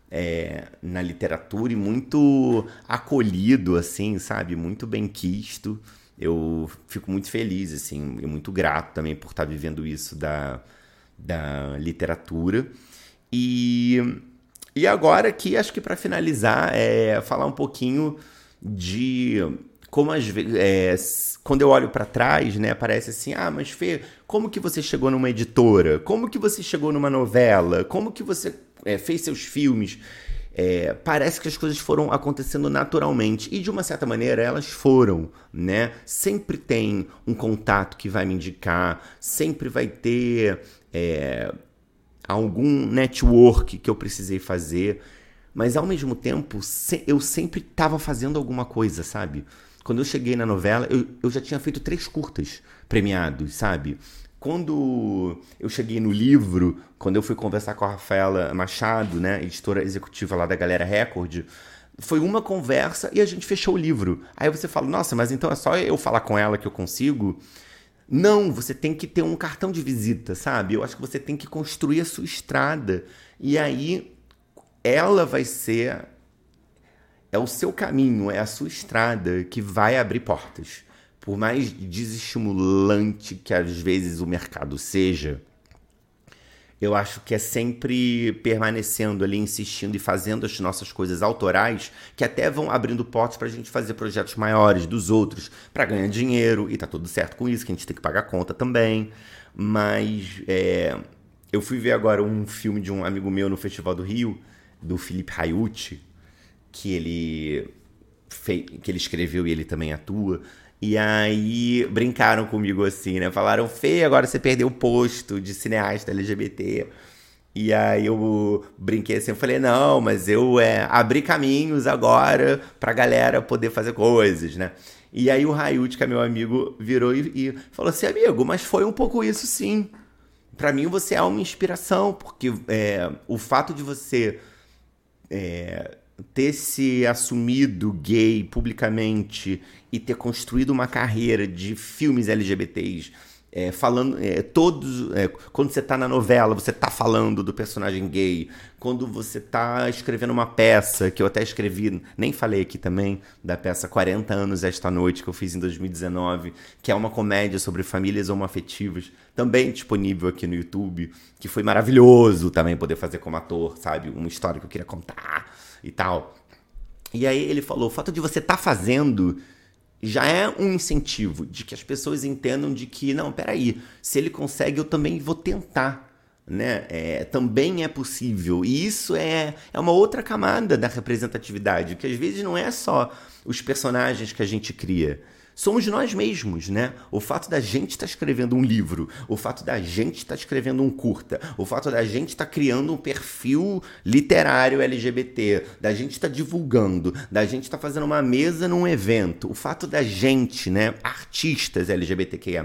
é, na literatura e muito acolhido, assim, sabe? Muito bem quisto. Eu fico muito feliz, assim, e muito grato também por estar vivendo isso da, da literatura. E e agora aqui, acho que para finalizar, é falar um pouquinho de como às vezes, é, quando eu olho para trás, né, parece assim, ah, mas Fê, como que você chegou numa editora? Como que você chegou numa novela? Como que você é, fez seus filmes? É, parece que as coisas foram acontecendo naturalmente e de uma certa maneira elas foram, né? Sempre tem um contato que vai me indicar, sempre vai ter é, algum network que eu precisei fazer, mas ao mesmo tempo eu sempre estava fazendo alguma coisa, sabe? Quando eu cheguei na novela, eu, eu já tinha feito três curtas premiados, sabe? Quando eu cheguei no livro, quando eu fui conversar com a Rafaela Machado, né, editora executiva lá da Galera Record, foi uma conversa e a gente fechou o livro. Aí você fala, nossa, mas então é só eu falar com ela que eu consigo? Não, você tem que ter um cartão de visita, sabe? Eu acho que você tem que construir a sua estrada. E aí ela vai ser. É o seu caminho, é a sua estrada que vai abrir portas. Por mais desestimulante que às vezes o mercado seja, eu acho que é sempre permanecendo ali, insistindo e fazendo as nossas coisas autorais, que até vão abrindo portas para a gente fazer projetos maiores dos outros, para ganhar dinheiro, e tá tudo certo com isso, que a gente tem que pagar conta também. Mas é, eu fui ver agora um filme de um amigo meu no Festival do Rio, do Felipe Raiucci, que ele, fez, que ele escreveu e ele também atua. E aí brincaram comigo assim, né? Falaram, Fê, agora você perdeu o posto de cineasta LGBT. E aí eu brinquei assim, eu falei, não, mas eu é, abri caminhos agora pra galera poder fazer coisas, né? E aí o Rayut, que é meu amigo, virou e, e, falou assim, amigo, mas foi um pouco isso sim. Para mim você é uma inspiração, porque é, o fato de você é, ter se assumido gay publicamente e ter construído uma carreira de filmes LGBTs, é, falando é, todos é, quando você está na novela você está falando do personagem gay. Quando você está escrevendo uma peça que eu até escrevi nem falei aqui também da peça 40 anos esta noite que eu fiz em 2019 que é uma comédia sobre famílias homoafetivas também disponível aqui no YouTube que foi maravilhoso também poder fazer como ator sabe? Uma história que eu queria contar e tal e aí ele falou o fato de você estar tá fazendo já é um incentivo de que as pessoas entendam de que, não, peraí, se ele consegue, eu também vou tentar. Né? É, também é possível. E isso é, é uma outra camada da representatividade, que às vezes não é só os personagens que a gente cria somos nós mesmos, né? O fato da gente estar tá escrevendo um livro, o fato da gente estar tá escrevendo um curta, o fato da gente estar tá criando um perfil literário LGBT, da gente estar tá divulgando, da gente estar tá fazendo uma mesa num evento, o fato da gente, né, artistas LGBTQIA+,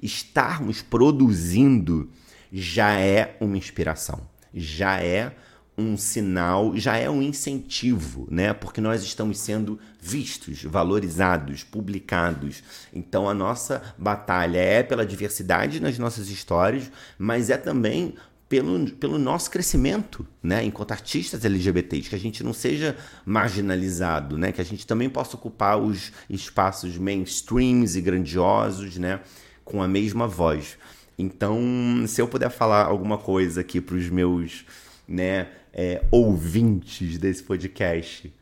estarmos produzindo já é uma inspiração, já é um sinal, já é um incentivo, né? Porque nós estamos sendo vistos, valorizados, publicados. Então a nossa batalha é pela diversidade nas nossas histórias, mas é também pelo, pelo nosso crescimento, né? Enquanto artistas LGBTs, que a gente não seja marginalizado, né? Que a gente também possa ocupar os espaços mainstreams e grandiosos, né? Com a mesma voz. Então, se eu puder falar alguma coisa aqui para os meus, né? É, ouvintes desse podcast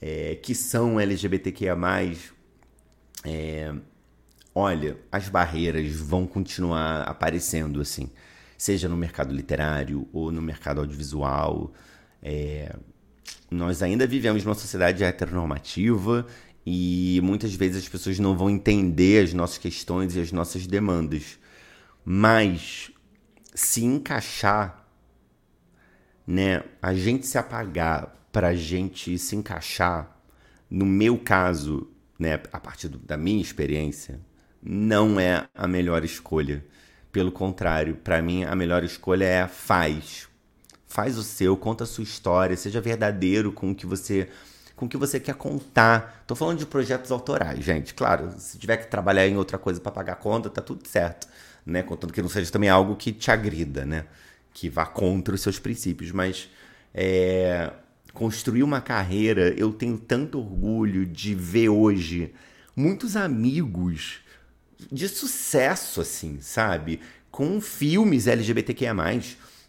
é, que são LGBTQIA, é, olha, as barreiras vão continuar aparecendo assim, seja no mercado literário ou no mercado audiovisual. É, nós ainda vivemos numa sociedade heteronormativa e muitas vezes as pessoas não vão entender as nossas questões e as nossas demandas. Mas se encaixar né, a gente se apagar para a gente se encaixar, no meu caso, né, a partir do, da minha experiência, não é a melhor escolha. Pelo contrário, para mim a melhor escolha é faz. Faz o seu, conta a sua história, seja verdadeiro com o que você com o que você quer contar. Tô falando de projetos autorais, gente. Claro, se tiver que trabalhar em outra coisa para pagar conta, tá tudo certo, né? Contanto que não seja também algo que te agrida, né? Que vá contra os seus princípios, mas é, construir uma carreira, eu tenho tanto orgulho de ver hoje muitos amigos de sucesso, assim, sabe? Com filmes LGBTQIA+,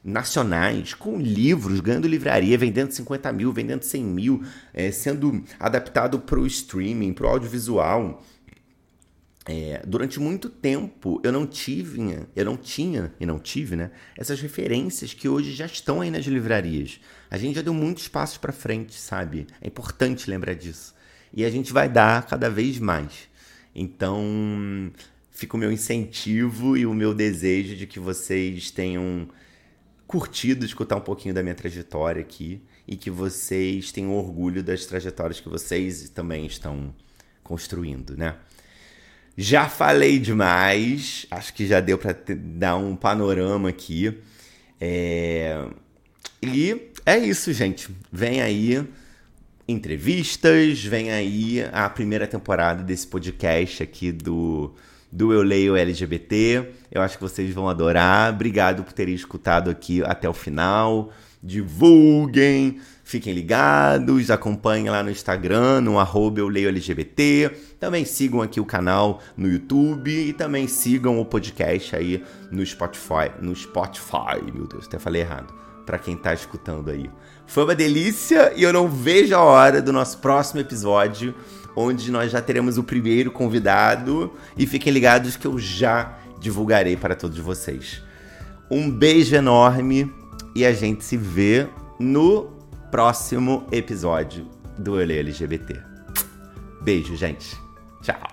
nacionais, com livros, ganhando livraria, vendendo 50 mil, vendendo 100 mil, é, sendo adaptado para o streaming, para o audiovisual. É, durante muito tempo eu não tive, eu não tinha e não tive, né? Essas referências que hoje já estão aí nas livrarias. A gente já deu muitos passos para frente, sabe? É importante lembrar disso. E a gente vai dar cada vez mais. Então, fica o meu incentivo e o meu desejo de que vocês tenham curtido escutar um pouquinho da minha trajetória aqui e que vocês tenham orgulho das trajetórias que vocês também estão construindo, né? Já falei demais, acho que já deu para dar um panorama aqui. É... E é isso, gente. Vem aí entrevistas, vem aí a primeira temporada desse podcast aqui do, do Eu Leio LGBT. Eu acho que vocês vão adorar. Obrigado por terem escutado aqui até o final. Divulguem, Fiquem ligados, acompanhem lá no Instagram, no arroba eu leio LGBT. Também sigam aqui o canal no YouTube e também sigam o podcast aí no Spotify. No Spotify, meu Deus, até falei errado. Para quem tá escutando aí. Foi uma delícia e eu não vejo a hora do nosso próximo episódio, onde nós já teremos o primeiro convidado. E fiquem ligados que eu já divulgarei para todos vocês. Um beijo enorme e a gente se vê no próximo episódio do Olê LGBT. Beijo, gente. Tchau.